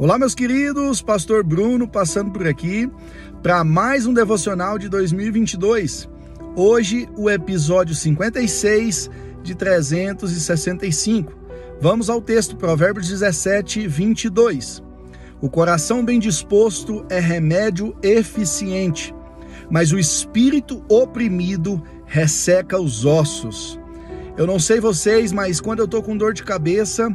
Olá, meus queridos, Pastor Bruno passando por aqui para mais um devocional de 2022. Hoje, o episódio 56 de 365. Vamos ao texto, Provérbios 17, 22. O coração bem disposto é remédio eficiente, mas o espírito oprimido resseca os ossos. Eu não sei vocês, mas quando eu tô com dor de cabeça,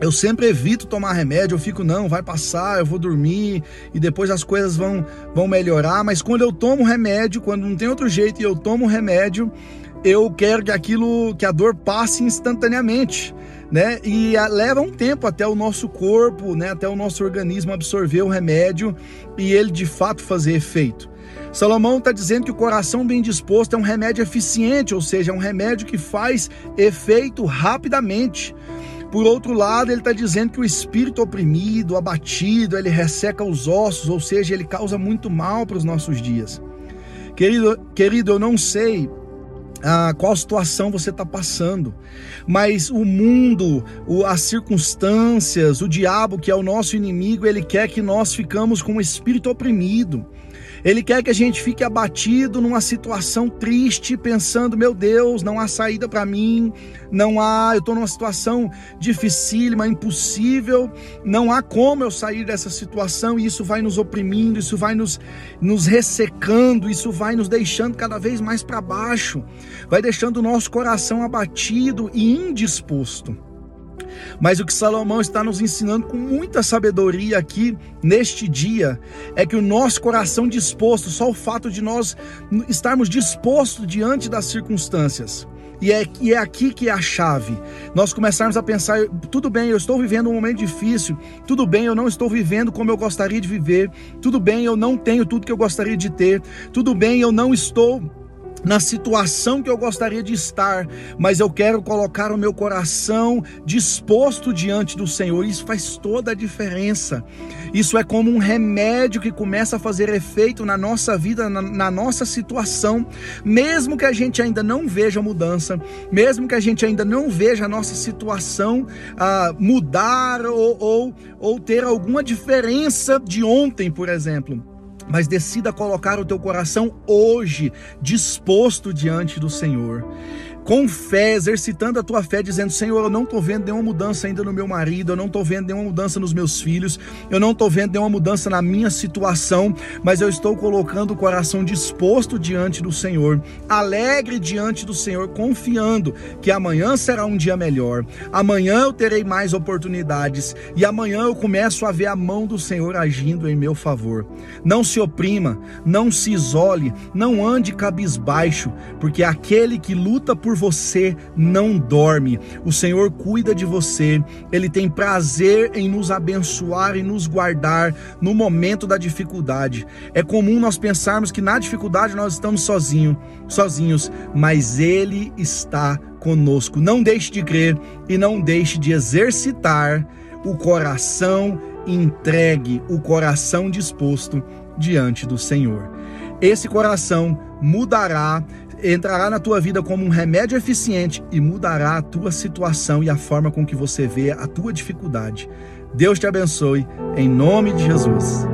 eu sempre evito tomar remédio, eu fico, não, vai passar, eu vou dormir e depois as coisas vão, vão melhorar. Mas quando eu tomo remédio, quando não tem outro jeito e eu tomo remédio, eu quero que aquilo, que a dor passe instantaneamente. Né? E leva um tempo até o nosso corpo, né? até o nosso organismo absorver o remédio e ele de fato fazer efeito. Salomão está dizendo que o coração bem disposto é um remédio eficiente, ou seja, é um remédio que faz efeito rapidamente. Por outro lado, ele está dizendo que o espírito oprimido, abatido, ele resseca os ossos, ou seja, ele causa muito mal para os nossos dias. Querido, querido, eu não sei ah, qual situação você está passando, mas o mundo, o, as circunstâncias, o diabo, que é o nosso inimigo, ele quer que nós ficamos com o espírito oprimido. Ele quer que a gente fique abatido numa situação triste, pensando: meu Deus, não há saída para mim, não há, eu estou numa situação dificílima, impossível, não há como eu sair dessa situação, e isso vai nos oprimindo, isso vai nos, nos ressecando, isso vai nos deixando cada vez mais para baixo, vai deixando o nosso coração abatido e indisposto. Mas o que Salomão está nos ensinando com muita sabedoria aqui neste dia é que o nosso coração disposto, só o fato de nós estarmos dispostos diante das circunstâncias, e é, e é aqui que é a chave. Nós começarmos a pensar: tudo bem, eu estou vivendo um momento difícil, tudo bem, eu não estou vivendo como eu gostaria de viver, tudo bem, eu não tenho tudo que eu gostaria de ter, tudo bem, eu não estou na situação que eu gostaria de estar, mas eu quero colocar o meu coração disposto diante do Senhor. Isso faz toda a diferença. Isso é como um remédio que começa a fazer efeito na nossa vida, na, na nossa situação, mesmo que a gente ainda não veja mudança, mesmo que a gente ainda não veja a nossa situação ah, mudar ou, ou, ou ter alguma diferença de ontem, por exemplo mas decida colocar o teu coração hoje disposto diante do Senhor com fé, exercitando a tua fé, dizendo: Senhor, eu não estou vendo nenhuma mudança ainda no meu marido, eu não estou vendo nenhuma mudança nos meus filhos, eu não estou vendo nenhuma mudança na minha situação, mas eu estou colocando o coração disposto diante do Senhor, alegre diante do Senhor, confiando que amanhã será um dia melhor, amanhã eu terei mais oportunidades e amanhã eu começo a ver a mão do Senhor agindo em meu favor. Não se oprima, não se isole, não ande cabisbaixo, porque aquele que luta por por você não dorme. O Senhor cuida de você, ele tem prazer em nos abençoar e nos guardar no momento da dificuldade. É comum nós pensarmos que na dificuldade nós estamos sozinhos, sozinhos, mas ele está conosco. Não deixe de crer e não deixe de exercitar o coração entregue, o coração disposto diante do Senhor. Esse coração mudará entrará na tua vida como um remédio eficiente e mudará a tua situação e a forma com que você vê a tua dificuldade. Deus te abençoe, em nome de Jesus.